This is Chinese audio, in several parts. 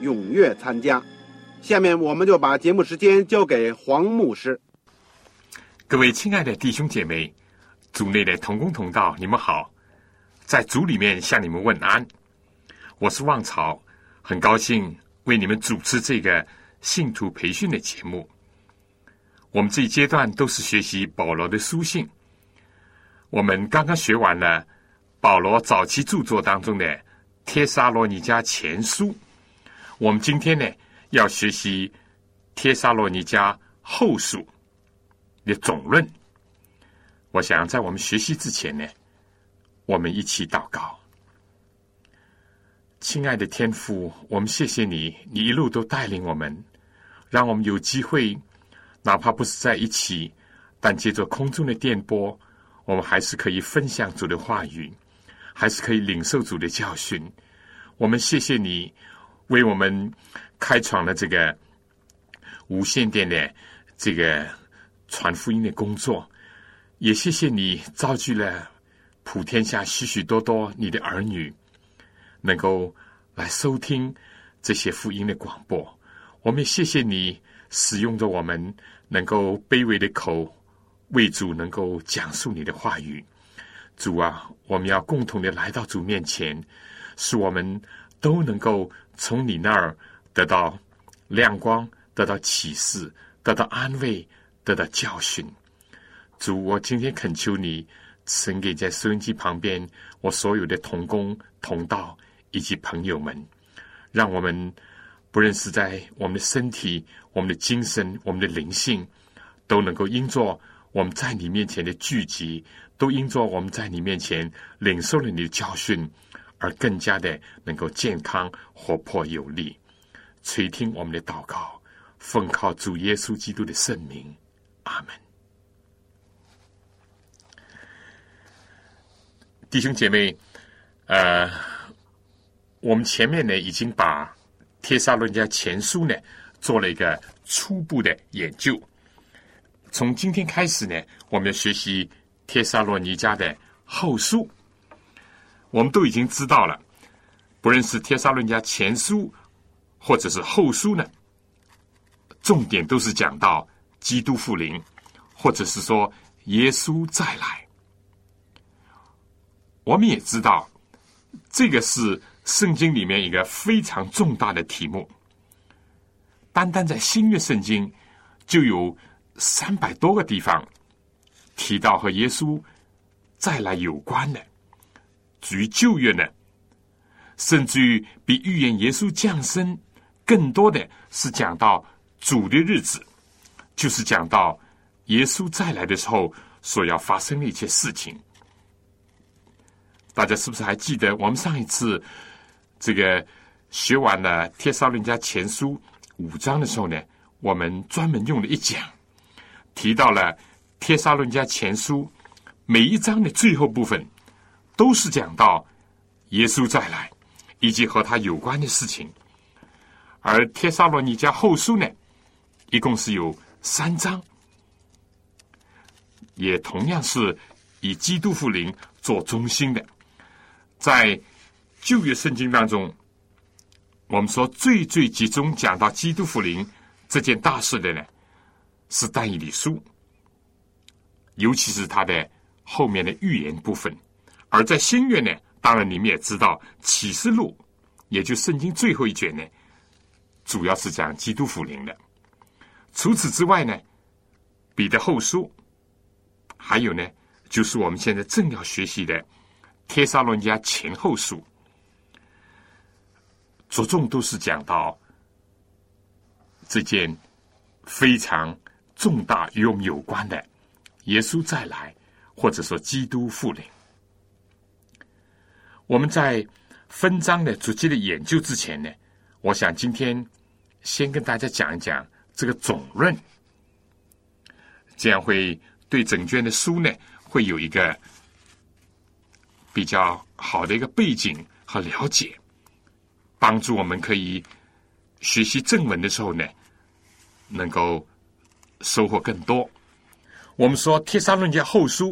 踊跃参加。下面我们就把节目时间交给黄牧师。各位亲爱的弟兄姐妹，组内的同工同道，你们好，在组里面向你们问安。我是旺朝，很高兴为你们主持这个信徒培训的节目。我们这一阶段都是学习保罗的书信。我们刚刚学完了保罗早期著作当中的《帖撒罗尼迦前书》，我们今天呢要学习《帖撒罗尼迦后书》的总论。我想在我们学习之前呢，我们一起祷告。亲爱的天父，我们谢谢你，你一路都带领我们，让我们有机会。哪怕不是在一起，但借着空中的电波，我们还是可以分享主的话语，还是可以领受主的教训。我们谢谢你为我们开创了这个无线电的这个传福音的工作，也谢谢你造就了普天下许许多多你的儿女，能够来收听这些福音的广播。我们也谢谢你使用着我们。能够卑微的口为主，能够讲述你的话语，主啊，我们要共同的来到主面前，使我们都能够从你那儿得到亮光，得到启示，得到安慰，得到教训。主，我今天恳求你，赐给在收音机旁边我所有的同工同道以及朋友们，让我们。不论是在我们的身体、我们的精神、我们的灵性，都能够因着我们在你面前的聚集，都因着我们在你面前领受了你的教训，而更加的能够健康、活泼、有力。垂听我们的祷告，奉靠主耶稣基督的圣名，阿门。弟兄姐妹，呃，我们前面呢已经把。帖撒罗尼迦前书呢，做了一个初步的研究。从今天开始呢，我们要学习帖撒罗尼迦的后书。我们都已经知道了，不论是帖撒论》家前书或者是后书呢，重点都是讲到基督复临，或者是说耶稣再来。我们也知道，这个是。圣经里面一个非常重大的题目，单单在新约圣经就有三百多个地方提到和耶稣再来有关的。至于旧约呢，甚至于比预言耶稣降生更多的是讲到主的日子，就是讲到耶稣再来的时候所要发生的一些事情。大家是不是还记得我们上一次？这个学完了《帖撒论家前书》五章的时候呢，我们专门用了一讲，提到了《帖撒论家前书》每一章的最后部分，都是讲到耶稣再来以及和他有关的事情。而《帖撒罗尼迦后书》呢，一共是有三章，也同样是以基督复临做中心的，在。旧约圣经当中，我们说最最集中讲到基督复临这件大事的呢，是但以理书，尤其是他的后面的预言部分。而在新约呢，当然你们也知道启示录也就圣经最后一卷呢，主要是讲基督福临的。除此之外呢，彼得后书，还有呢，就是我们现在正要学习的帖撒罗尼迦前后书，着重都是讲到这件非常重大与我们有关的耶稣再来，或者说基督复临。我们在分章的逐级的研究之前呢，我想今天先跟大家讲一讲这个总论，这样会对整卷的书呢会有一个比较好的一个背景和了解，帮助我们可以学习正文的时候呢，能够收获更多。我们说《帖撒论家后书》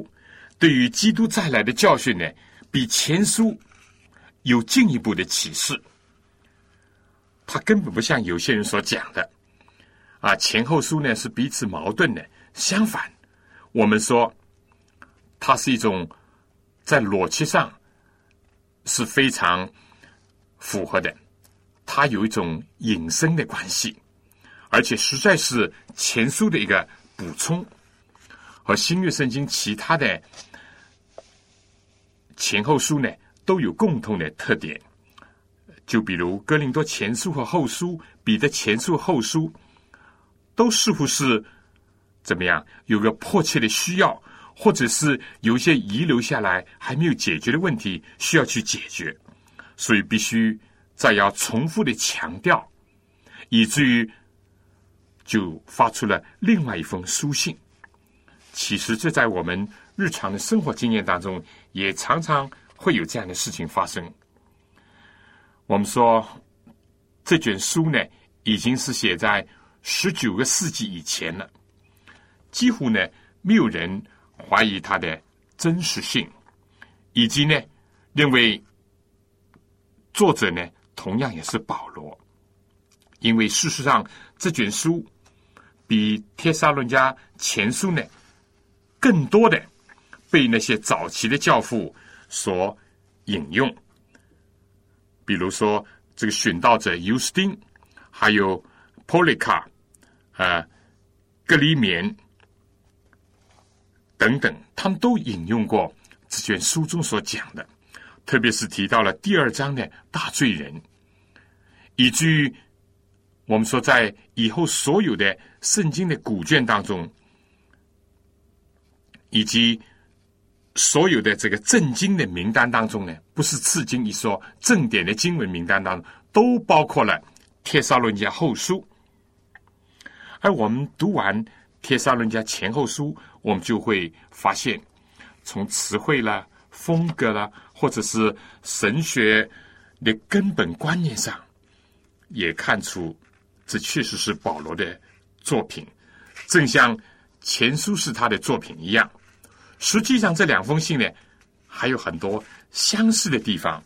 对于基督再来的教训呢，比前书。有进一步的启示，他根本不像有些人所讲的，啊，前后书呢是彼此矛盾的。相反，我们说它是一种在逻辑上是非常符合的，它有一种引申的关系，而且实在是前书的一个补充，和新约圣经其他的前后书呢。都有共同的特点，就比如《哥林多前书》和《后书》，《彼得前书》《后书》，都似乎是怎么样？有个迫切的需要，或者是有一些遗留下来还没有解决的问题需要去解决，所以必须再要重复的强调，以至于就发出了另外一封书信。其实这在我们日常的生活经验当中，也常常。会有这样的事情发生。我们说这卷书呢，已经是写在十九个世纪以前了，几乎呢没有人怀疑它的真实性，以及呢认为作者呢同样也是保罗，因为事实上这卷书比帖撒论家前书呢更多的被那些早期的教父。所引用，比如说这个殉道者尤斯丁，还有波利卡，啊，格里缅等等，他们都引用过这卷书中所讲的，特别是提到了第二章的大罪人，以至于我们说在以后所有的圣经的古卷当中，以及。所有的这个正经的名单当中呢，不是次经一说，正典的经文名单当中都包括了《帖撒论家后书》。而我们读完《帖撒论家前后书》，我们就会发现，从词汇啦、风格啦，或者是神学的根本观念上，也看出这确实是保罗的作品，正像前书是他的作品一样。实际上，这两封信呢，还有很多相似的地方，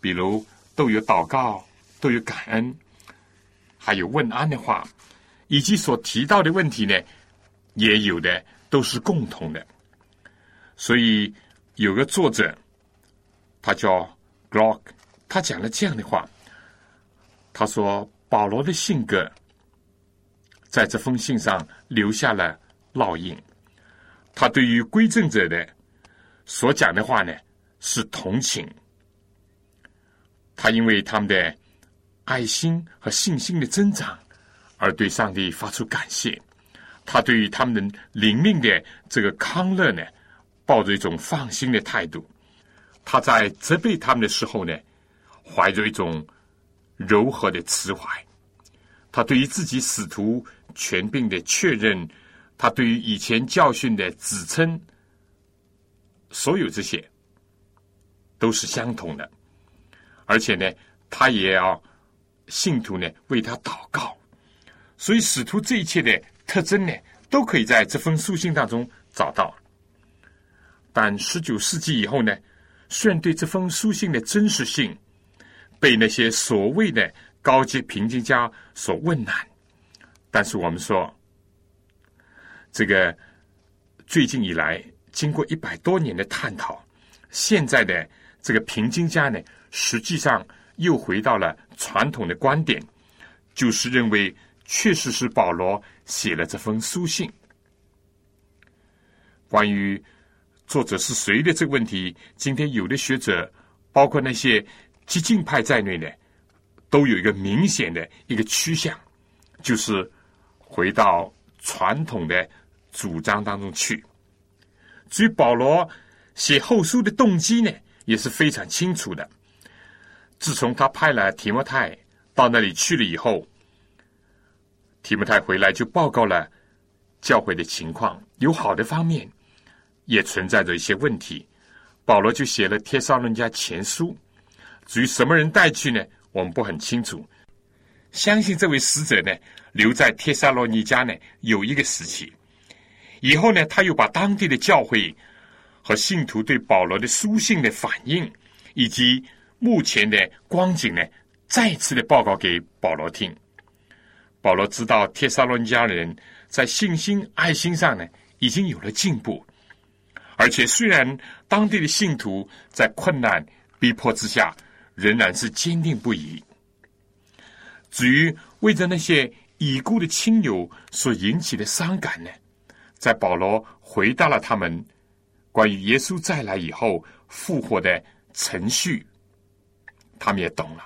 比如都有祷告，都有感恩，还有问安的话，以及所提到的问题呢，也有的都是共同的。所以有个作者，他叫 Glock，他讲了这样的话，他说保罗的性格在这封信上留下了烙印。他对于归正者的所讲的话呢，是同情。他因为他们的爱心和信心的增长，而对上帝发出感谢。他对于他们的灵命的这个康乐呢，抱着一种放心的态度。他在责备他们的时候呢，怀着一种柔和的慈怀。他对于自己使徒权柄的确认。他对于以前教训的指称，所有这些都是相同的，而且呢，他也要信徒呢为他祷告，所以使徒这一切的特征呢，都可以在这封书信当中找到。但十九世纪以后呢，虽然对这封书信的真实性被那些所谓的高级评级家所问难，但是我们说。这个最近以来，经过一百多年的探讨，现在的这个平均家呢，实际上又回到了传统的观点，就是认为确实是保罗写了这封书信。关于作者是谁的这个问题，今天有的学者，包括那些激进派在内的，都有一个明显的一个趋向，就是回到传统的主张当中去。至于保罗写后书的动机呢，也是非常清楚的。自从他派了提摩太到那里去了以后，提摩太回来就报告了教会的情况，有好的方面。也存在着一些问题，保罗就写了《帖撒论家前书》。至于什么人带去呢？我们不很清楚。相信这位使者呢，留在帖撒罗尼迦呢有一个时期，以后呢，他又把当地的教会和信徒对保罗的书信的反应，以及目前的光景呢，再次的报告给保罗听。保罗知道帖撒罗尼迦人在信心、爱心上呢，已经有了进步。而且，虽然当地的信徒在困难逼迫之下，仍然是坚定不移。至于为着那些已故的亲友所引起的伤感呢，在保罗回答了他们关于耶稣再来以后复活的程序，他们也懂了。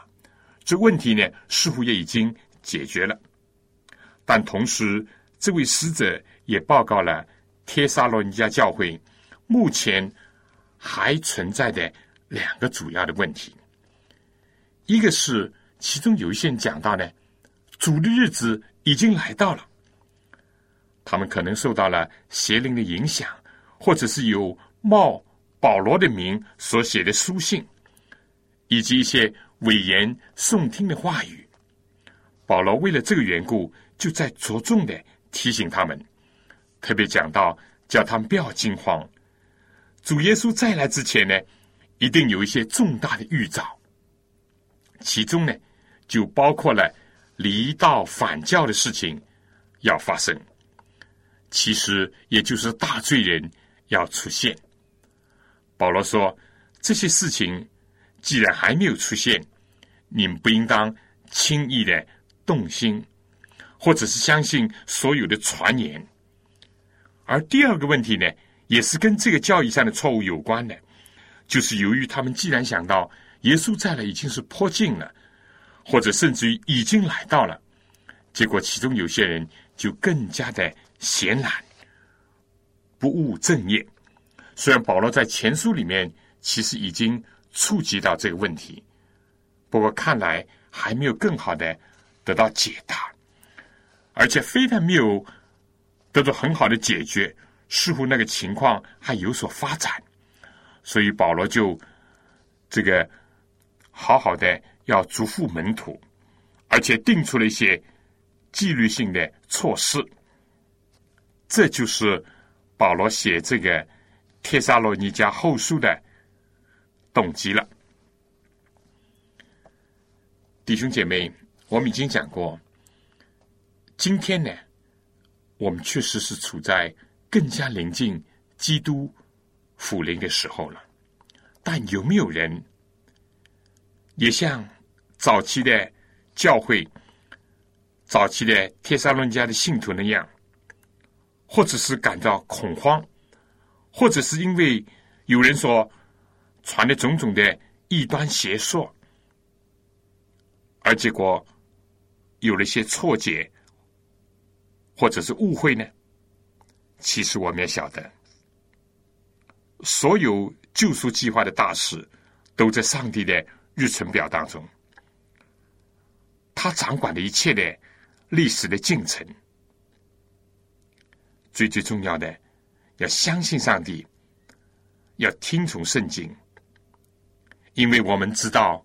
这问题呢，似乎也已经解决了。但同时，这位使者也报告了帖撒罗尼迦教会。目前还存在的两个主要的问题，一个是其中有一些人讲到呢，主的日子已经来到了，他们可能受到了邪灵的影响，或者是有冒保罗的名所写的书信，以及一些委言诵听的话语。保罗为了这个缘故，就在着重的提醒他们，特别讲到叫他们不要惊慌。主耶稣再来之前呢，一定有一些重大的预兆，其中呢，就包括了离道反教的事情要发生，其实也就是大罪人要出现。保罗说，这些事情既然还没有出现，你们不应当轻易的动心，或者是相信所有的传言。而第二个问题呢？也是跟这个教义上的错误有关的，就是由于他们既然想到耶稣再来已经是颇近了，或者甚至于已经来到了，结果其中有些人就更加的闲懒，不务正业。虽然保罗在前书里面其实已经触及到这个问题，不过看来还没有更好的得到解答，而且非但没有得到很好的解决。似乎那个情况还有所发展，所以保罗就这个好好的要嘱咐门徒，而且定出了一些纪律性的措施。这就是保罗写这个帖撒罗尼迦后书的动机了。弟兄姐妹，我们已经讲过，今天呢，我们确实是处在。更加临近基督复临的时候了，但有没有人也像早期的教会、早期的帖撒论家的信徒那样，或者是感到恐慌，或者是因为有人说传的种种的异端邪说，而结果有了一些错解，或者是误会呢？其实我们也晓得，所有救赎计划的大事都在上帝的日程表当中，他掌管的一切的历史的进程。最最重要的，要相信上帝，要听从圣经，因为我们知道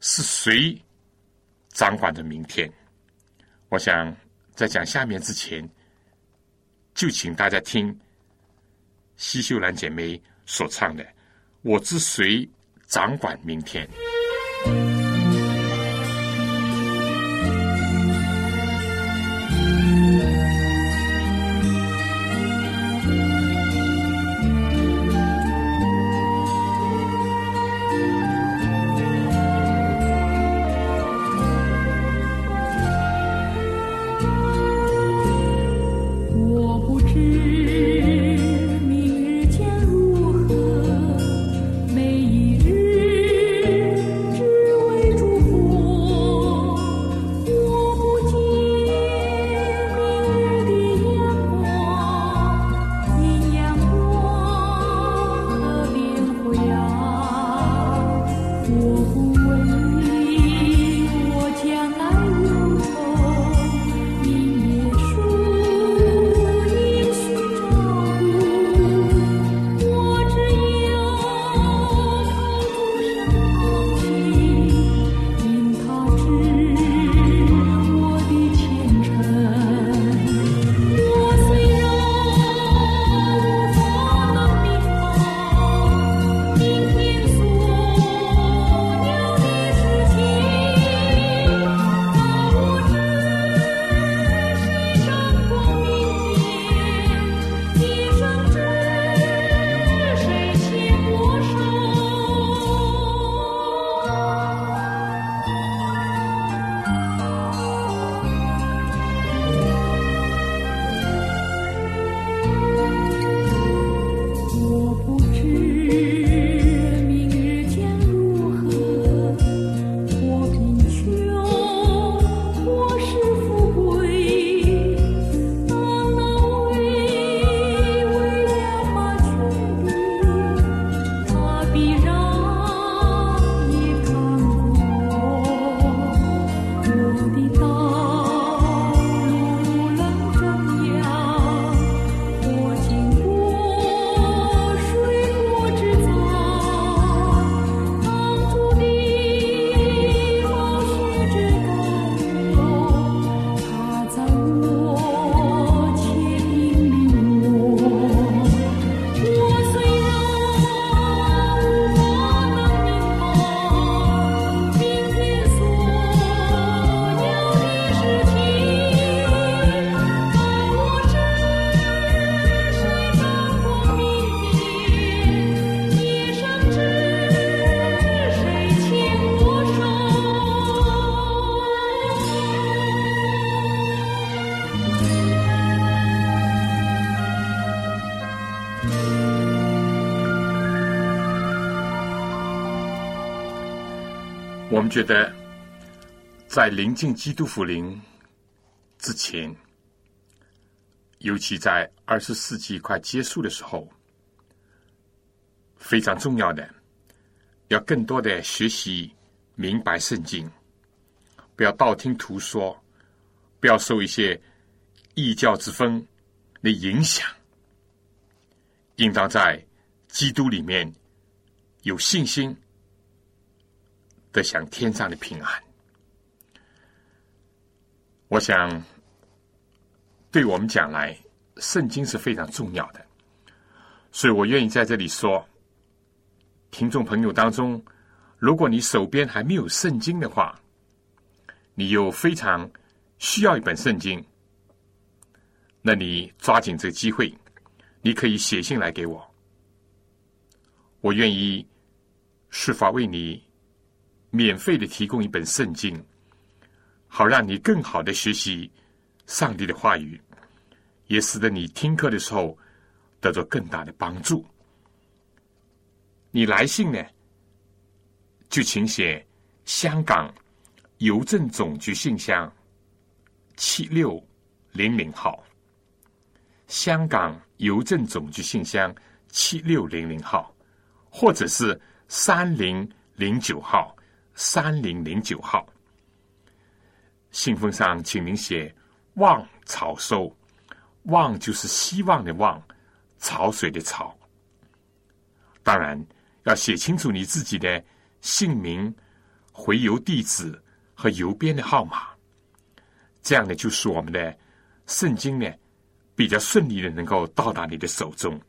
是谁掌管着明天。我想在讲下面之前。就请大家听西秀兰姐妹所唱的《我知谁掌管明天》。觉得，在临近基督福临之前，尤其在二十世纪快结束的时候，非常重要的，要更多的学习明白圣经，不要道听途说，不要受一些异教之风的影响，应当在基督里面有信心。得享天上的平安。我想，对我们讲来，圣经是非常重要的，所以我愿意在这里说，听众朋友当中，如果你手边还没有圣经的话，你又非常需要一本圣经，那你抓紧这个机会，你可以写信来给我，我愿意设法为你。免费的提供一本圣经，好让你更好的学习上帝的话语，也使得你听课的时候得到更大的帮助。你来信呢，就请写香港邮政总局信箱七六零零号，香港邮政总局信箱七六零零号，或者是三零零九号。三零零九号，信封上请您写“望草收”，“望”就是希望的“望”，潮水的“潮”。当然要写清楚你自己的姓名、回邮地址和邮编的号码，这样呢，就是我们的圣经呢比较顺利的能够到达你的手中。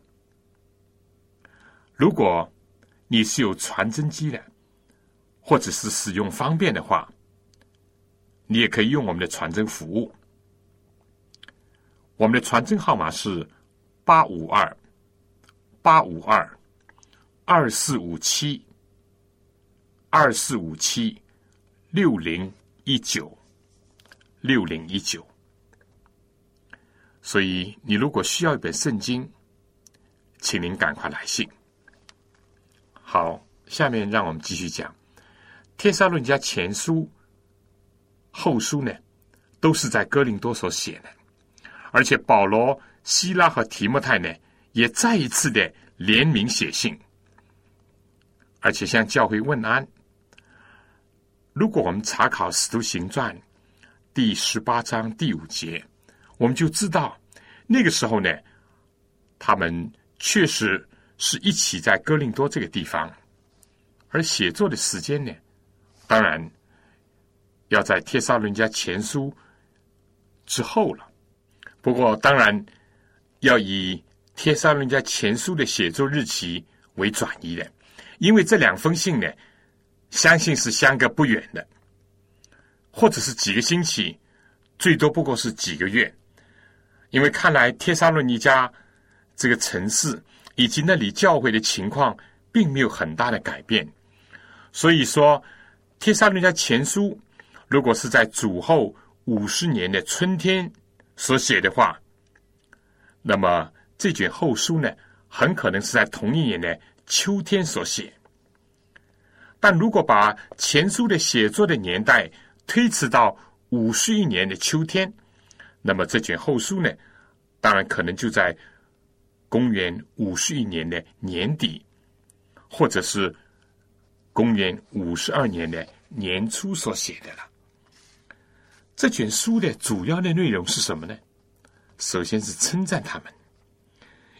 如果你是有传真机的。或者是使用方便的话，你也可以用我们的传真服务。我们的传真号码是八五二八五二二四五七二四五七六零一九六零一九。所以，你如果需要一本圣经，请您赶快来信。好，下面让我们继续讲。《天沙论家前书》、后书呢，都是在哥林多所写的，而且保罗、希拉和提莫泰呢，也再一次的联名写信，而且向教会问安。如果我们查考《使徒行传》第十八章第五节，我们就知道那个时候呢，他们确实是一起在哥林多这个地方，而写作的时间呢。当然，要在《帖撒伦家前书》之后了。不过，当然要以《帖撒伦家前书》的写作日期为转移的，因为这两封信呢，相信是相隔不远的，或者是几个星期，最多不过是几个月。因为看来帖撒伦尼加这个城市以及那里教会的情况，并没有很大的改变，所以说。《帖撒罗尼迦前书》如果是在主后五十年的春天所写的话，那么这卷后书呢，很可能是在同一年的秋天所写。但如果把前书的写作的年代推迟到五十一年的秋天，那么这卷后书呢，当然可能就在公元五十一年的年底，或者是。公元五十二年的年初所写的了。这卷书的主要的内容是什么呢？首先是称赞他们，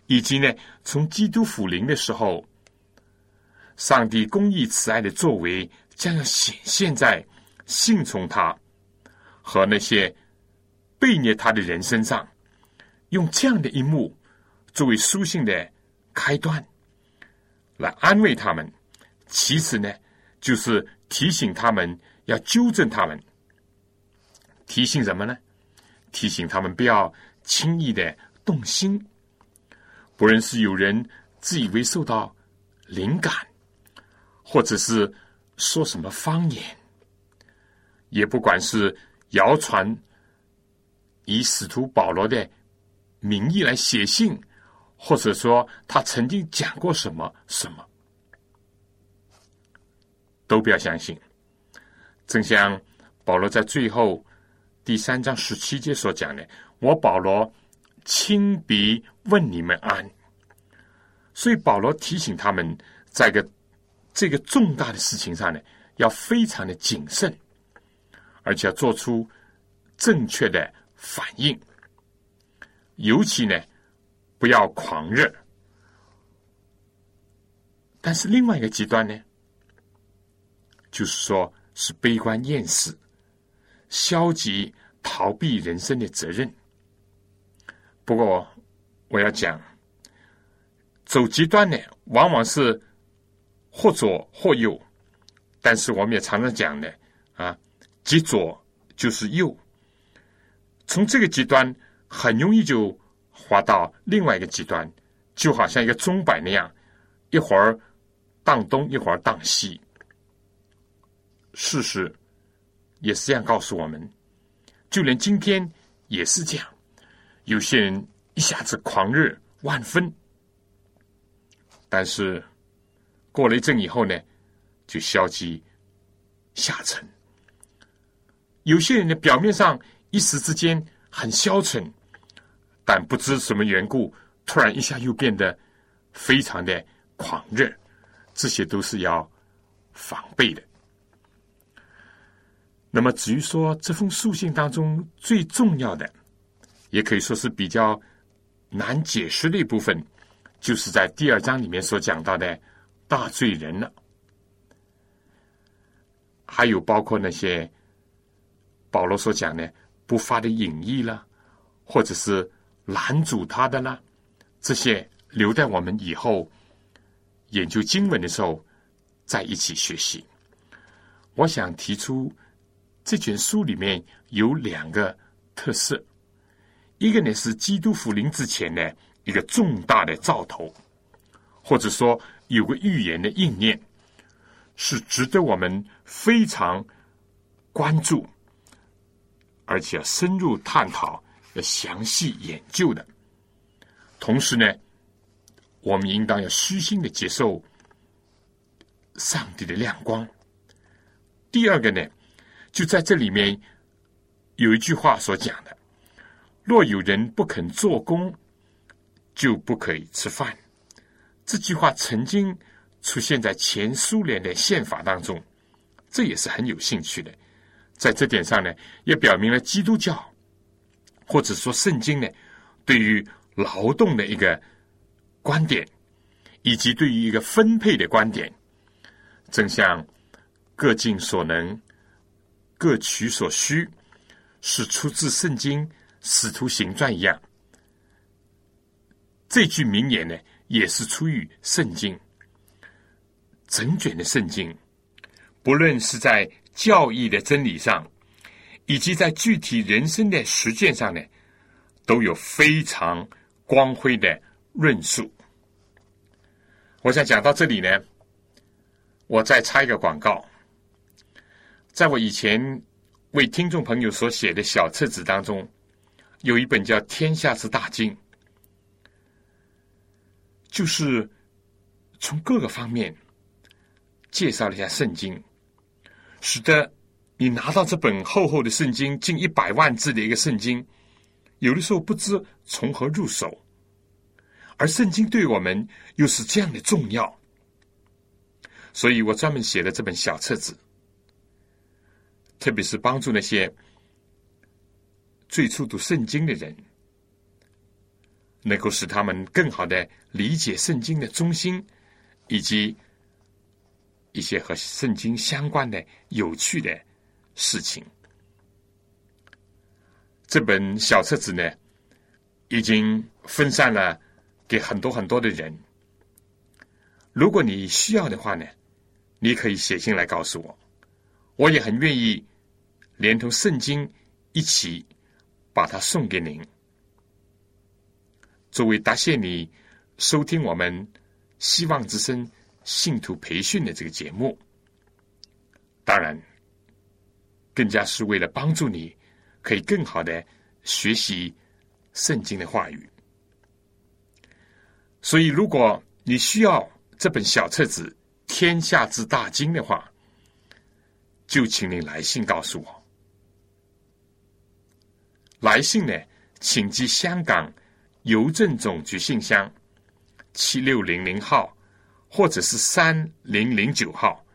以及呢，从基督复临的时候，上帝公义慈爱的作为将要显现在信从他和那些背逆他的人身上，用这样的一幕作为书信的开端，来安慰他们。其次呢，就是提醒他们要纠正他们。提醒什么呢？提醒他们不要轻易的动心。不论是有人自以为受到灵感，或者是说什么方言，也不管是谣传以使徒保罗的名义来写信，或者说他曾经讲过什么什么。都不要相信，正像保罗在最后第三章十七节所讲的：“我保罗亲笔问你们安。”所以保罗提醒他们，在个这个重大的事情上呢，要非常的谨慎，而且要做出正确的反应，尤其呢，不要狂热。但是另外一个极端呢，就是说是悲观厌世、消极逃避人生的责任。不过我要讲，走极端呢，往往是或左或右。但是我们也常常讲的啊，极左就是右。从这个极端很容易就滑到另外一个极端，就好像一个钟摆那样，一会儿。荡东一会儿荡西，事实也是这样告诉我们。就连今天也是这样，有些人一下子狂热万分，但是过了一阵以后呢，就消极下沉。有些人呢，表面上一时之间很消沉，但不知什么缘故，突然一下又变得非常的狂热。这些都是要防备的。那么，至于说这封书信当中最重要的，也可以说是比较难解释的一部分，就是在第二章里面所讲到的大罪人了。还有包括那些保罗所讲的不发的隐意了，或者是拦阻他的啦，这些留在我们以后。研究经文的时候，在一起学习。我想提出这卷书里面有两个特色，一个呢是基督福临之前呢一个重大的兆头，或者说有个预言的应验，是值得我们非常关注，而且要深入探讨、要详细研究的。同时呢。我们应当要虚心的接受上帝的亮光。第二个呢，就在这里面有一句话所讲的：“若有人不肯做工，就不可以吃饭。”这句话曾经出现在前苏联的宪法当中，这也是很有兴趣的。在这点上呢，也表明了基督教或者说圣经呢，对于劳动的一个。观点，以及对于一个分配的观点，正像各尽所能、各取所需，是出自圣经《使徒行传》一样。这句名言呢，也是出于圣经。整卷的圣经，不论是在教义的真理上，以及在具体人生的实践上呢，都有非常光辉的。论述。我想讲到这里呢，我再插一个广告。在我以前为听众朋友所写的小册子当中，有一本叫《天下之大经》，就是从各个方面介绍了一下圣经，使得你拿到这本厚厚的圣经，近一百万字的一个圣经，有的时候不知从何入手。而圣经对我们又是这样的重要，所以我专门写了这本小册子，特别是帮助那些最初读圣经的人，能够使他们更好的理解圣经的中心，以及一些和圣经相关的有趣的事情。这本小册子呢，已经分散了。给很多很多的人，如果你需要的话呢，你可以写信来告诉我，我也很愿意连同圣经一起把它送给您，作为答谢你收听我们希望之声信徒培训的这个节目。当然，更加是为了帮助你，可以更好的学习圣经的话语。所以，如果你需要这本小册子《天下之大经》的话，就请您来信告诉我。来信呢，请寄香港邮政总局信箱七六零零号，或者是三零零九号，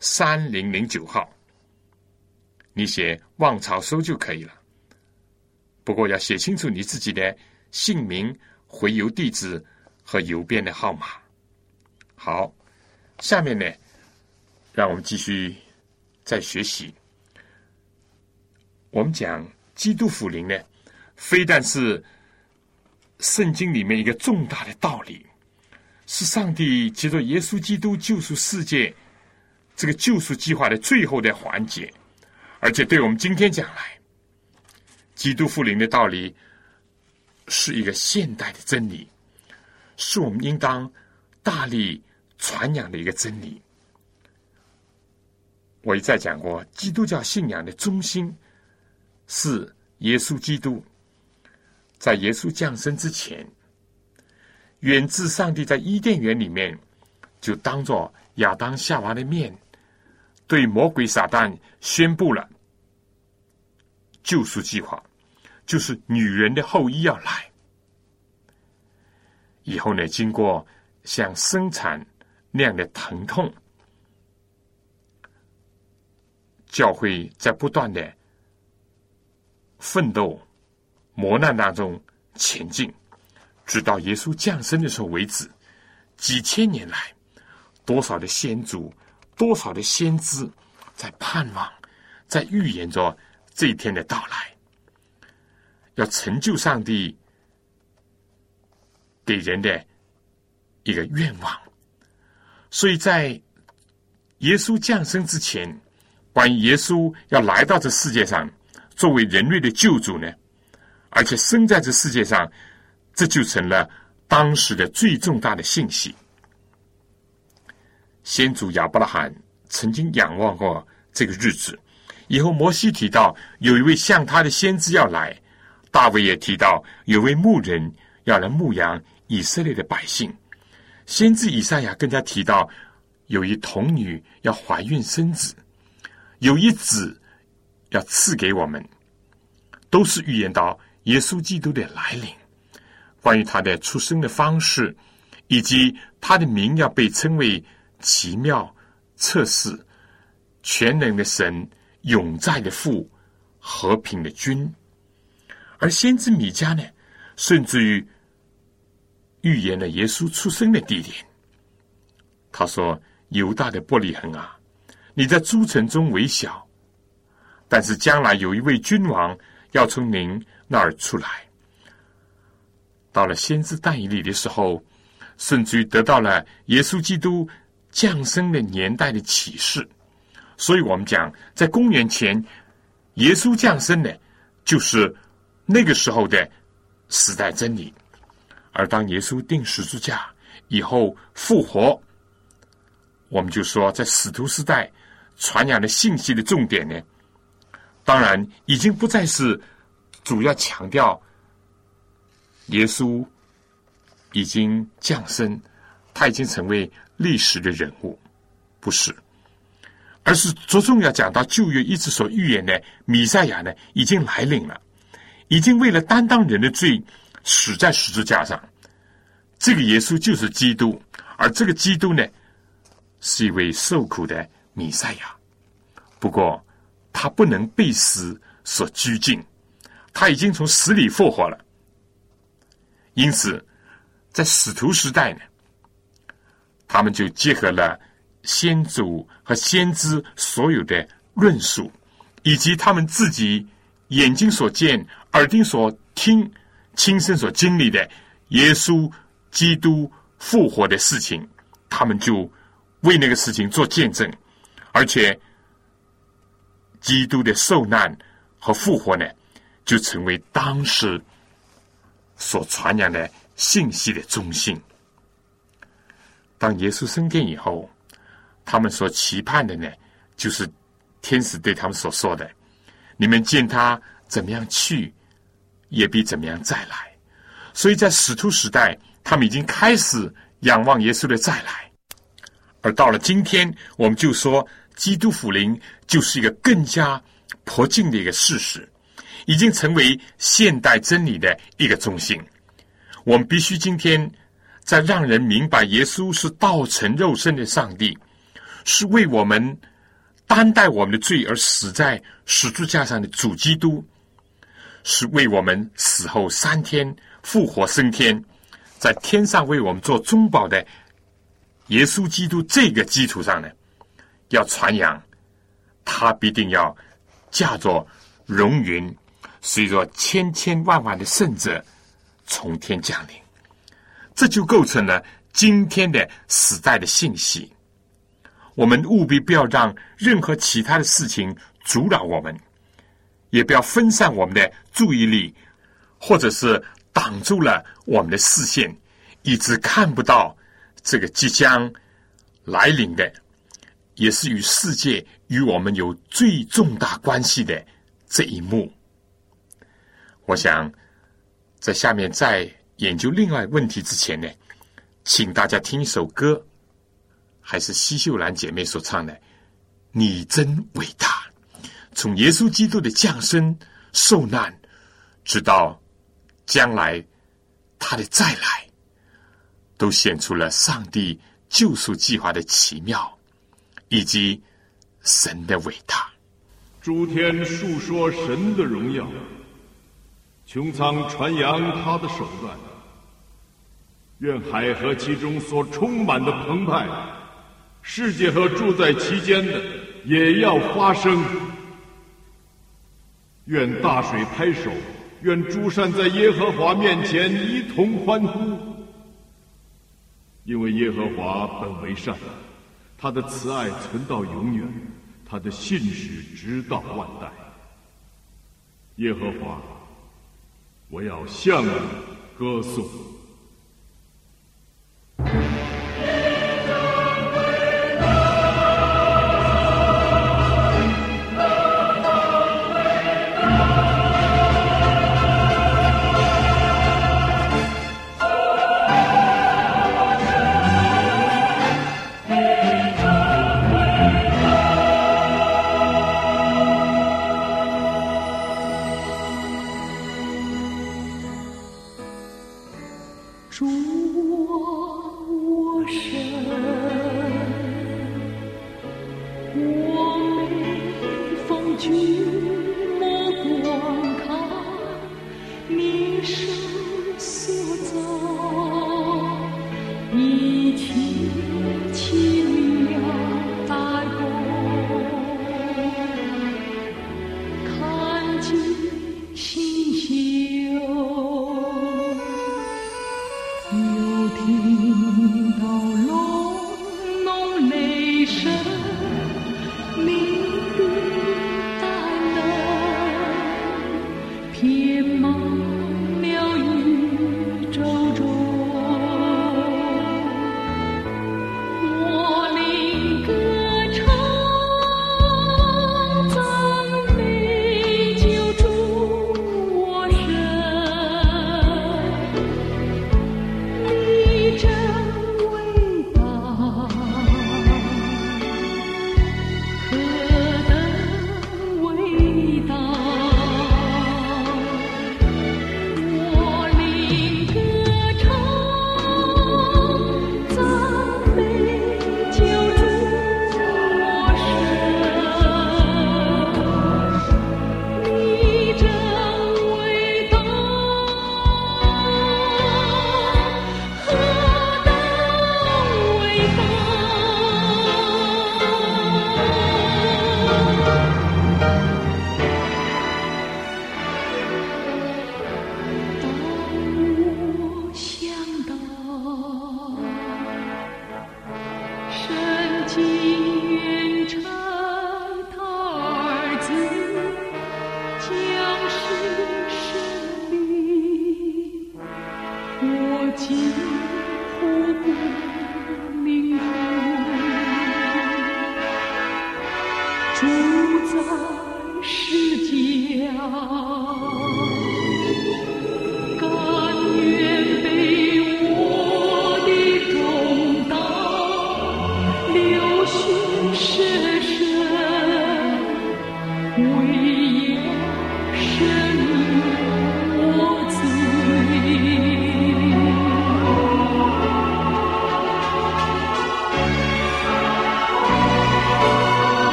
三零零九号。你写“望潮收”就可以了。不过要写清楚你自己的姓名、回邮地址和邮编的号码。好，下面呢，让我们继续。再学习，我们讲基督福临呢，非但是圣经里面一个重大的道理，是上帝借着耶稣基督救赎世界这个救赎计划的最后的环节，而且对我们今天讲来，基督复临的道理是一个现代的真理，是我们应当大力传扬的一个真理。我一再讲过，基督教信仰的中心是耶稣基督。在耶稣降生之前，远自上帝在伊甸园里面就当着亚当夏娃的面，对魔鬼撒旦宣布了救赎计划，就是女人的后裔要来。以后呢，经过像生产那样的疼痛。教会在不断的奋斗、磨难当中前进，直到耶稣降生的时候为止。几千年来，多少的先祖、多少的先知，在盼望、在预言着这一天的到来，要成就上帝给人的一个愿望。所以在耶稣降生之前。关于耶稣要来到这世界上作为人类的救主呢，而且生在这世界上，这就成了当时的最重大的信息。先祖亚伯拉罕曾经仰望过这个日子，以后摩西提到有一位像他的先知要来，大卫也提到有位牧人要来牧养以色列的百姓，先知以赛亚更加提到有一童女要怀孕生子。有一子要赐给我们，都是预言到耶稣基督的来临。关于他的出生的方式，以及他的名要被称为奇妙、测试、全能的神、永在的父、和平的君。而先知米迦呢，甚至于预言了耶稣出生的地点。他说：“犹大的伯利恒啊。”你在诸城中微小，但是将来有一位君王要从您那儿出来。到了先知但以理的时候，甚至于得到了耶稣基督降生的年代的启示。所以我们讲，在公元前，耶稣降生呢，就是那个时候的时代真理。而当耶稣定十字架以后复活，我们就说在使徒时代。传扬的信息的重点呢，当然已经不再是主要强调耶稣已经降生，他已经成为历史的人物，不是，而是着重要讲到旧约一直所预言的弥赛亚呢，已经来临了，已经为了担当人的罪死在十字架上。这个耶稣就是基督，而这个基督呢，是一位受苦的。弥赛亚，不过他不能被死所拘禁，他已经从死里复活了。因此，在使徒时代呢，他们就结合了先祖和先知所有的论述，以及他们自己眼睛所见、耳听所听、亲身所经历的耶稣基督复活的事情，他们就为那个事情做见证。而且，基督的受难和复活呢，就成为当时所传扬的信息的中心。当耶稣升天以后，他们所期盼的呢，就是天使对他们所说的：“你们见他怎么样去，也必怎么样再来。”所以在使徒时代，他们已经开始仰望耶稣的再来。而到了今天，我们就说。基督福临就是一个更加迫近的一个事实，已经成为现代真理的一个中心。我们必须今天在让人明白，耶稣是道成肉身的上帝，是为我们担待我们的罪而死在十字架上的主基督，是为我们死后三天复活升天，在天上为我们做中保的耶稣基督。这个基础上呢？要传扬，他必定要驾着荣云，随着千千万万的圣者从天降临。这就构成了今天的时代的信息。我们务必不要让任何其他的事情阻扰我们，也不要分散我们的注意力，或者是挡住了我们的视线，以致看不到这个即将来临的。也是与世界与我们有最重大关系的这一幕。我想在下面在研究另外问题之前呢，请大家听一首歌，还是西秀兰姐妹所唱的《你真伟大》。从耶稣基督的降生、受难，直到将来他的再来，都显出了上帝救赎计划的奇妙。以及神的伟大，诸天述说神的荣耀，穹苍传扬他的手段。愿海和其中所充满的澎湃，世界和住在其间的也要发声。愿大水拍手，愿诸山在耶和华面前一同欢呼，因为耶和华本为善。他的慈爱存到永远，他的信使直到万代。耶和华，我要向你歌颂。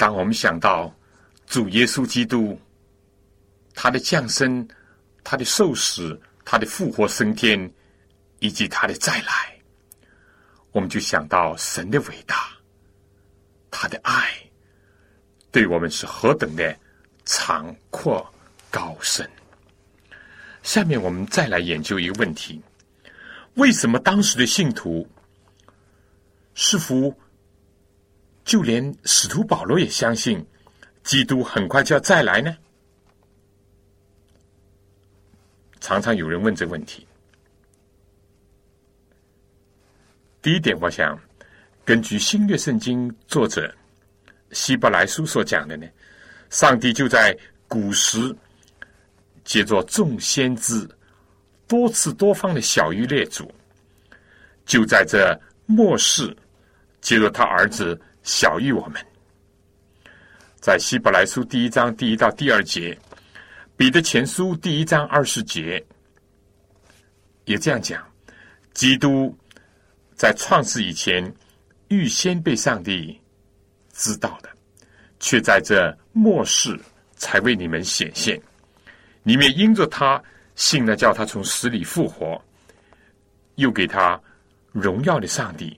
当我们想到主耶稣基督他的降生、他的受死、他的复活升天，以及他的再来，我们就想到神的伟大，他的爱对我们是何等的长阔高深。下面我们再来研究一个问题：为什么当时的信徒似乎就连使徒保罗也相信基督很快就要再来呢？常常有人问这个问题。第一点，我想根据新约圣经作者希伯来书所讲的呢，上帝就在古时。借着众先知多次多方的小谕列祖，就在这末世，借着他儿子小于我们，在希伯来书第一章第一到第二节，彼得前书第一章二十节，也这样讲：基督在创世以前预先被上帝知道的，却在这末世才为你们显现。你们因着他信了，叫他从死里复活，又给他荣耀的上帝，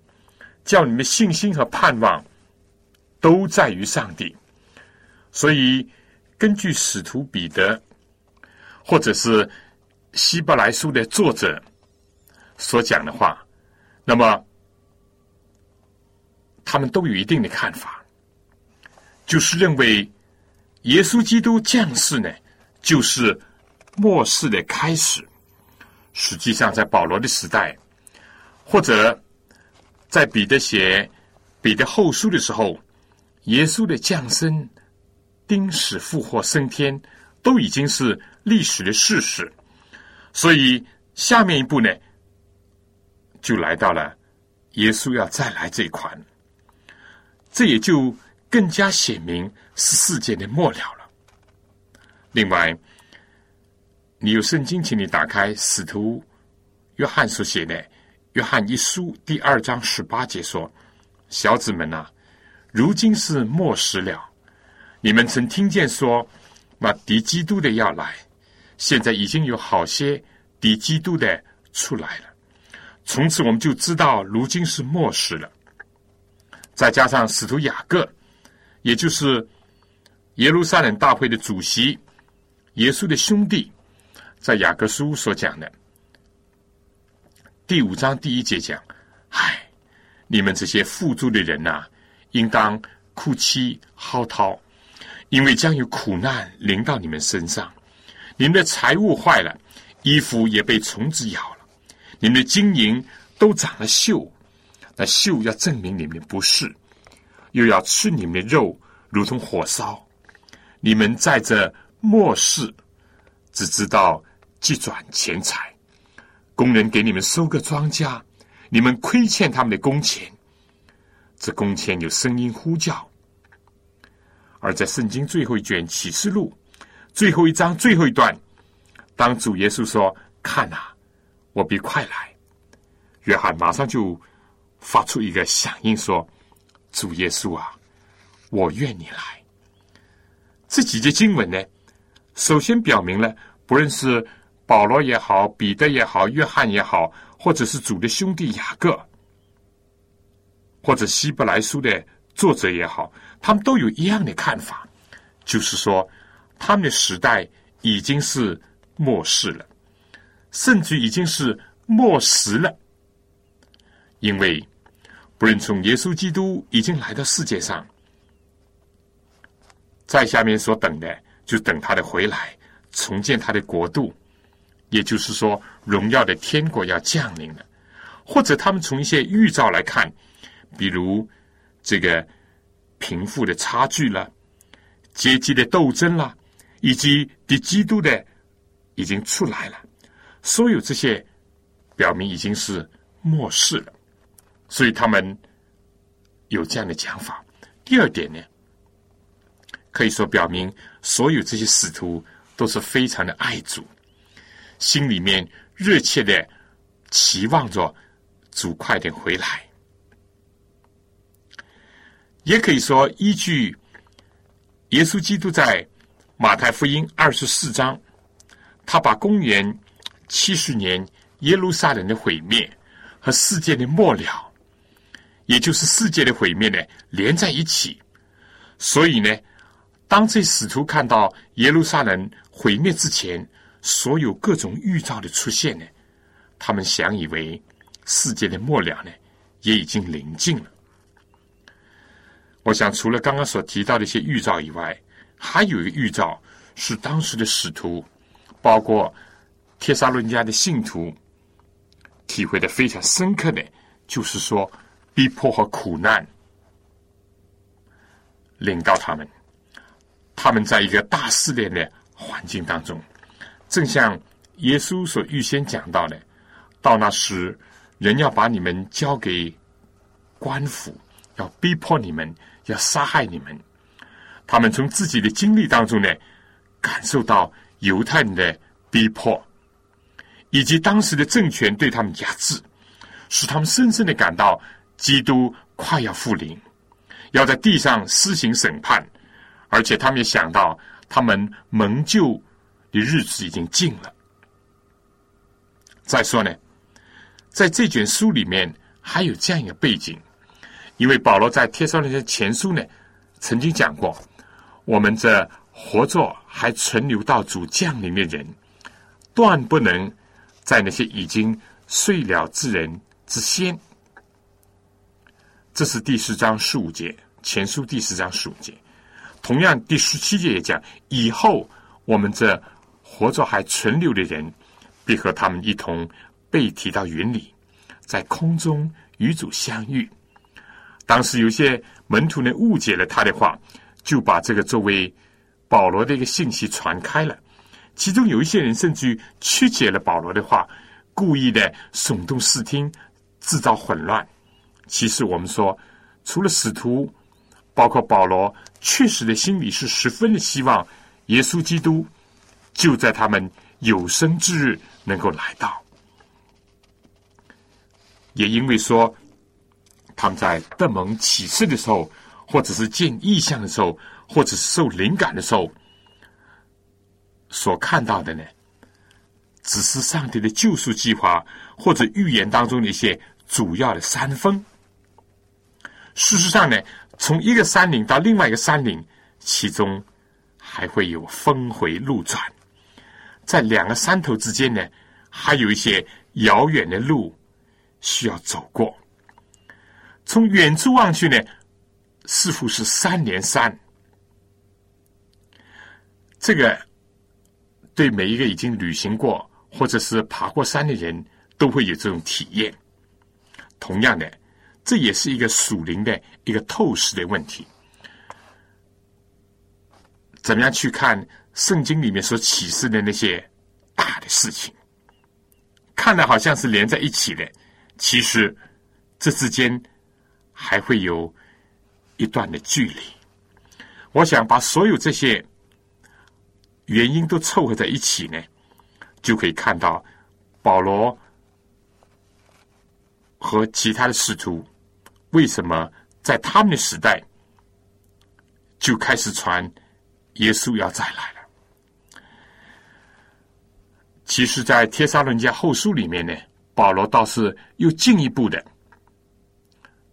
叫你们信心和盼望都在于上帝。所以，根据使徒彼得或者是希伯来书的作者所讲的话，那么他们都有一定的看法，就是认为耶稣基督降世呢。就是末世的开始。实际上，在保罗的时代，或者在彼得写彼得后书的时候，耶稣的降生、钉死、复活、升天，都已经是历史的事实。所以，下面一步呢，就来到了耶稣要再来这一款，这也就更加显明是世界的末了了。另外，你有圣经，请你打开使徒约翰所写的《约翰一书》第二章十八节说：“小子们呐，如今是末时了。你们曾听见说，那敌基督的要来，现在已经有好些敌基督的出来了。从此我们就知道，如今是末时了。再加上使徒雅各，也就是耶路撒冷大会的主席。”耶稣的兄弟，在雅各书所讲的第五章第一节讲：“唉，你们这些富足的人呐，应当哭泣嚎啕，因为将有苦难临到你们身上。你们的财物坏了，衣服也被虫子咬了，你们的金银都长了锈。那锈要证明你们不是，又要吃你们的肉，如同火烧。你们在这。”末世只知道计转钱财，工人给你们收割庄稼，你们亏欠他们的工钱。这宫前有声音呼叫。而在圣经最后一卷启示录最后一章最后一段，当主耶稣说：“看呐，我必快来。”约翰马上就发出一个响应说：“主耶稣啊，我愿你来。”这几节经文呢？首先表明了，不论是保罗也好，彼得也好，约翰也好，或者是主的兄弟雅各，或者希伯来书的作者也好，他们都有一样的看法，就是说，他们的时代已经是末世了，甚至已经是末时了，因为不论从耶稣基督已经来到世界上，在下面所等的。就等他的回来，重建他的国度，也就是说，荣耀的天国要降临了。或者他们从一些预兆来看，比如这个贫富的差距了，阶级的斗争了，以及敌基督的已经出来了，所有这些表明已经是末世了。所以他们有这样的讲法。第二点呢？可以说，表明所有这些使徒都是非常的爱主，心里面热切的期望着主快点回来。也可以说依据耶稣基督在马太福音二十四章，他把公元七十年耶路撒冷的毁灭和世界的末了，也就是世界的毁灭呢连在一起。所以呢，当这使徒看到耶路撒冷毁灭之前，所有各种预兆的出现呢，他们想以为世界的末了呢也已经临近了。我想，除了刚刚所提到的一些预兆以外，还有一个预兆是当时的使徒，包括帖撒伦家的信徒，体会的非常深刻的，就是说逼迫和苦难领到他们，他们在一个大试炼的环境当中，正像耶稣所预先讲到的，到那时人要把你们交给官府，要逼迫你们。要杀害你们，他们从自己的经历当中呢，感受到犹太人的逼迫，以及当时的政权对他们压制，使他们深深的感到基督快要复临，要在地上施行审判，而且他们也想到他们蒙救的日子已经近了。再说呢，在这卷书里面还有这样一个背景。因为保罗在帖撒罗尼前书呢，曾经讲过，我们这活着还存留到主降临的人，断不能在那些已经睡了之人之先。这是第十章十五节，前书第十章十五节。同样，第十七节也讲，以后我们这活着还存留的人，必和他们一同被提到云里，在空中与主相遇。当时有些门徒呢误解了他的话，就把这个作为保罗的一个信息传开了。其中有一些人甚至于曲解了保罗的话，故意的耸动视听，制造混乱。其实我们说，除了使徒，包括保罗，确实的心里是十分的希望耶稣基督就在他们有生之日能够来到。也因为说。他们在得蒙启示的时候，或者是见异象的时候，或者是受灵感的时候，所看到的呢，只是上帝的救赎计划或者预言当中的一些主要的山峰。事实上呢，从一个山岭到另外一个山岭，其中还会有峰回路转，在两个山头之间呢，还有一些遥远的路需要走过。从远处望去呢，似乎是三连山。这个对每一个已经旅行过或者是爬过山的人都会有这种体验。同样的，这也是一个属灵的一个透视的问题。怎么样去看圣经里面所启示的那些大的事情？看的好像是连在一起的，其实这之间。还会有一段的距离。我想把所有这些原因都凑合在一起呢，就可以看到保罗和其他的使徒为什么在他们的时代就开始传耶稣要再来了。其实，在帖撒伦家后书里面呢，保罗倒是又进一步的。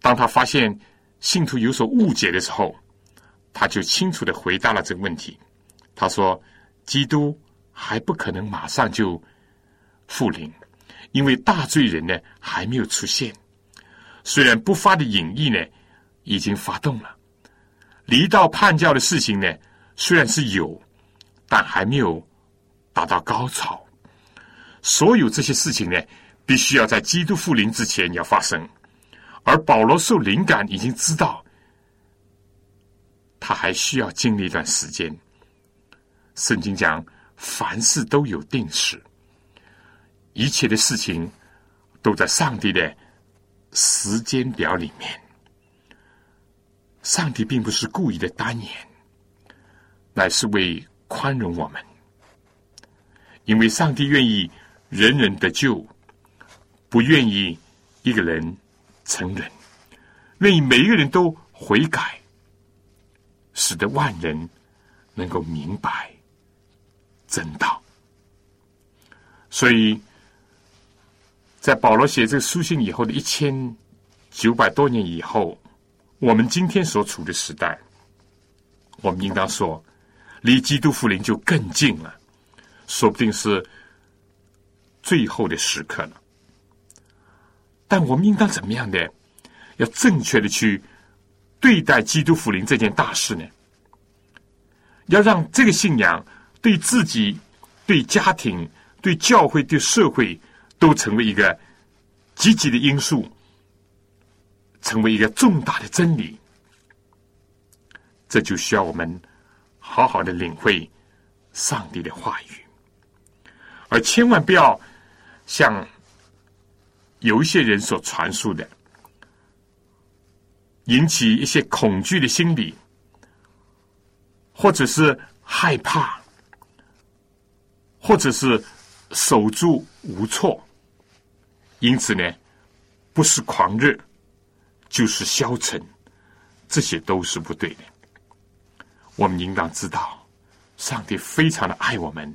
当他发现信徒有所误解的时候，他就清楚的回答了这个问题。他说：“基督还不可能马上就复临，因为大罪人呢还没有出现。虽然不发的隐意呢已经发动了，离道叛教的事情呢虽然是有，但还没有达到高潮。所有这些事情呢，必须要在基督复临之前要发生。”而保罗受灵感，已经知道他还需要经历一段时间。圣经讲，凡事都有定时，一切的事情都在上帝的时间表里面。上帝并不是故意的单言，乃是为宽容我们，因为上帝愿意人人得救，不愿意一个人。成人愿意每一个人都悔改，使得万人能够明白真道。所以在保罗写这个书信以后的一千九百多年以后，我们今天所处的时代，我们应当说，离基督复临就更近了，说不定是最后的时刻了。但我们应当怎么样的？要正确的去对待基督复临这件大事呢？要让这个信仰对自己、对家庭、对教会、对社会都成为一个积极的因素，成为一个重大的真理。这就需要我们好好的领会上帝的话语，而千万不要像有一些人所传述的，引起一些恐惧的心理，或者是害怕，或者是手足无措，因此呢，不是狂热，就是消沉，这些都是不对的。我们应当知道，上帝非常的爱我们，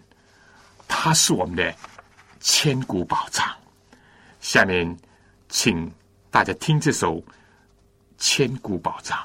他是我们的千古保障。下面，请大家听这首《千古宝藏》。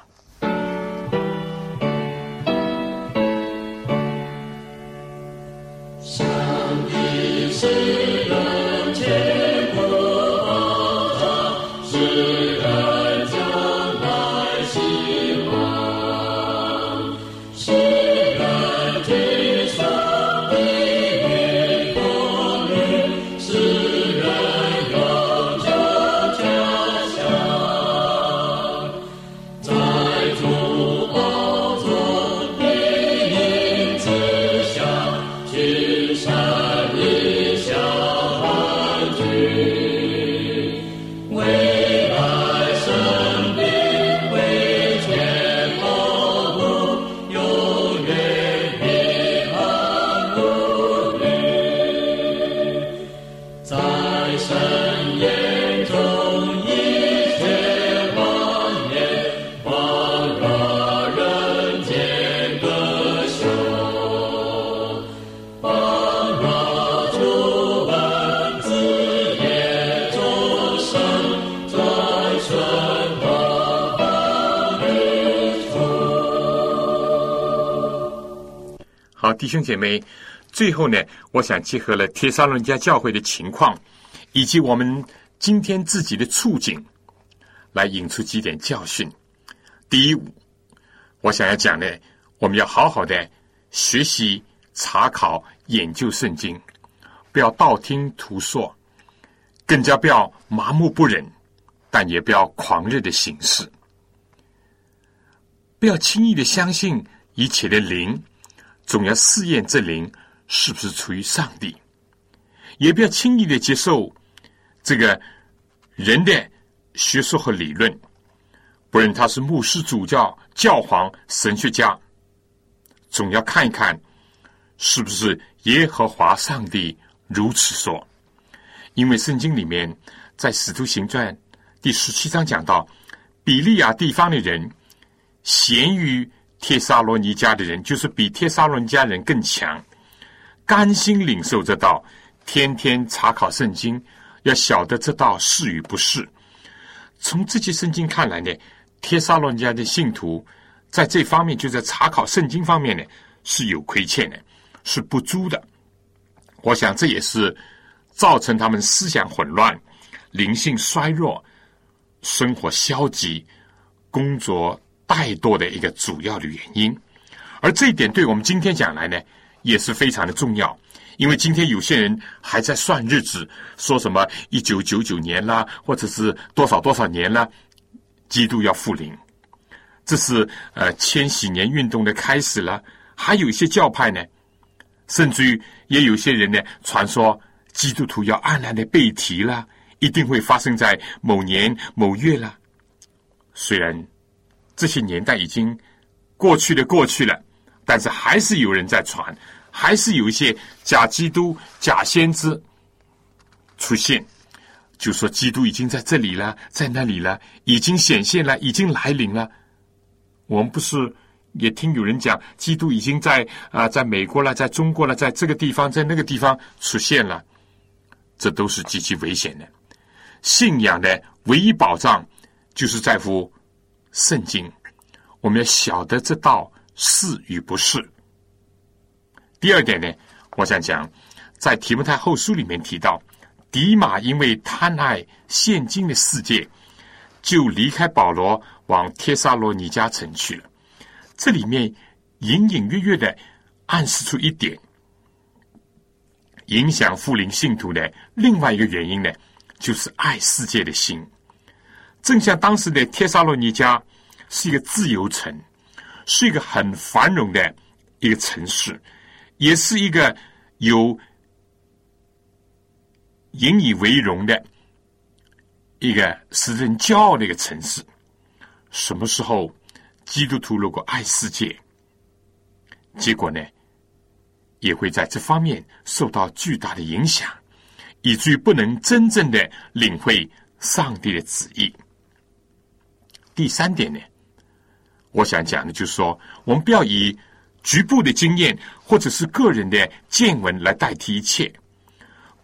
弟兄姐妹，最后呢，我想结合了铁沙伦家教会的情况，以及我们今天自己的处境，来引出几点教训。第一，我想要讲呢，我们要好好的学习、查考、研究圣经，不要道听途说，更加不要麻木不仁，但也不要狂热的行事，不要轻易的相信一切的灵。总要试验这灵是不是出于上帝，也不要轻易的接受这个人的学说和理论，不论他是牧师、主教、教皇、神学家，总要看一看是不是耶和华上帝如此说。因为圣经里面在使徒行传第十七章讲到，比利亚地方的人咸于。帖撒罗尼迦的人就是比帖撒罗尼迦人更强，甘心领受这道，天天查考圣经，要晓得这道是与不是。从这些圣经看来呢，帖撒罗尼迦的信徒在这方面就在查考圣经方面呢是有亏欠的，是不足的。我想这也是造成他们思想混乱、灵性衰弱、生活消极、工作。怠惰的一个主要的原因，而这一点对我们今天讲来呢，也是非常的重要。因为今天有些人还在算日子，说什么一九九九年啦，或者是多少多少年啦，基督要复临，这是呃千禧年运动的开始了。还有一些教派呢，甚至于也有些人呢，传说基督徒要暗暗的背提了，一定会发生在某年某月了。虽然。这些年代已经过去的过去了，但是还是有人在传，还是有一些假基督、假先知出现，就说基督已经在这里了，在那里了，已经显现了，已经来临了。我们不是也听有人讲，基督已经在啊，在美国了，在中国了，在这个地方，在那个地方出现了，这都是极其危险的。信仰的唯一保障就是在乎圣经，我们要晓得这道是与不是。第二点呢，我想讲，在提摩太后书里面提到，迪马因为贪爱现今的世界，就离开保罗，往帖撒罗尼迦城去了。这里面隐隐约约的暗示出一点，影响富林信徒的另外一个原因呢，就是爱世界的心。正像当时的帖撒罗尼迦是一个自由城，是一个很繁荣的一个城市。也是一个有引以为荣的一个使人骄傲的一个城市。什么时候基督徒如果爱世界，结果呢，也会在这方面受到巨大的影响，以至于不能真正的领会上帝的旨意。第三点呢，我想讲的就是说，我们不要以。局部的经验，或者是个人的见闻来代替一切。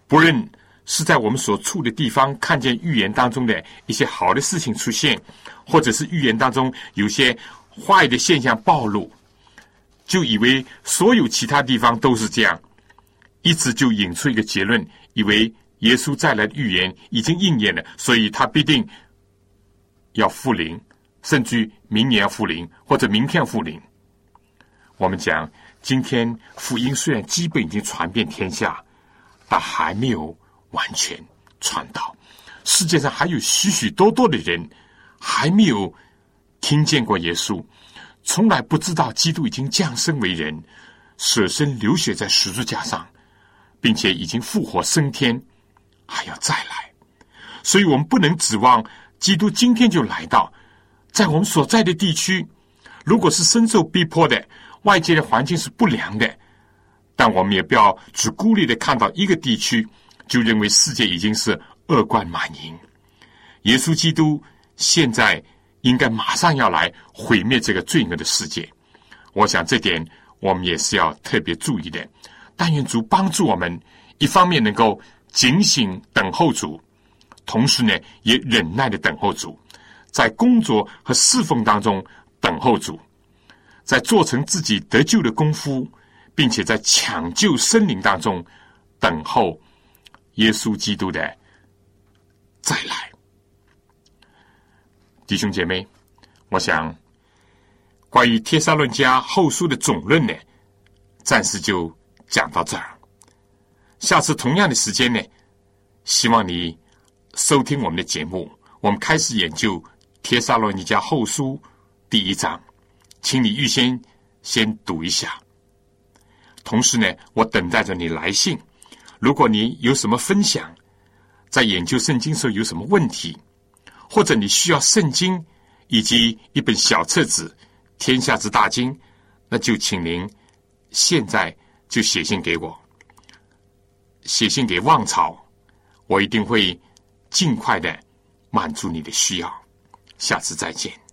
不论是在我们所处的地方看见预言当中的一些好的事情出现，或者是预言当中有些坏的现象暴露，就以为所有其他地方都是这样，一直就引出一个结论，以为耶稣再来的预言已经应验了，所以他必定要复临，甚至于明年复临，或者明天复临。我们讲，今天福音虽然基本已经传遍天下，但还没有完全传到世界上，还有许许多多的人还没有听见过耶稣，从来不知道基督已经降生为人，舍身流血在十字架上，并且已经复活升天，还要再来。所以我们不能指望基督今天就来到，在我们所在的地区，如果是深受逼迫的。外界的环境是不良的，但我们也不要只孤立的看到一个地区，就认为世界已经是恶贯满盈。耶稣基督现在应该马上要来毁灭这个罪恶的世界。我想这点我们也是要特别注意的。但愿主帮助我们，一方面能够警醒等候主，同时呢也忍耐的等候主，在工作和侍奉当中等候主。在做成自己得救的功夫，并且在抢救生灵当中等候耶稣基督的再来，弟兄姐妹，我想关于帖撒论家后书的总论呢，暂时就讲到这儿。下次同样的时间呢，希望你收听我们的节目，我们开始研究帖撒罗尼迦后书第一章。请你预先先读一下，同时呢，我等待着你来信。如果你有什么分享，在研究圣经时候有什么问题，或者你需要圣经以及一本小册子《天下之大经》，那就请您现在就写信给我，写信给旺草，我一定会尽快的满足你的需要。下次再见。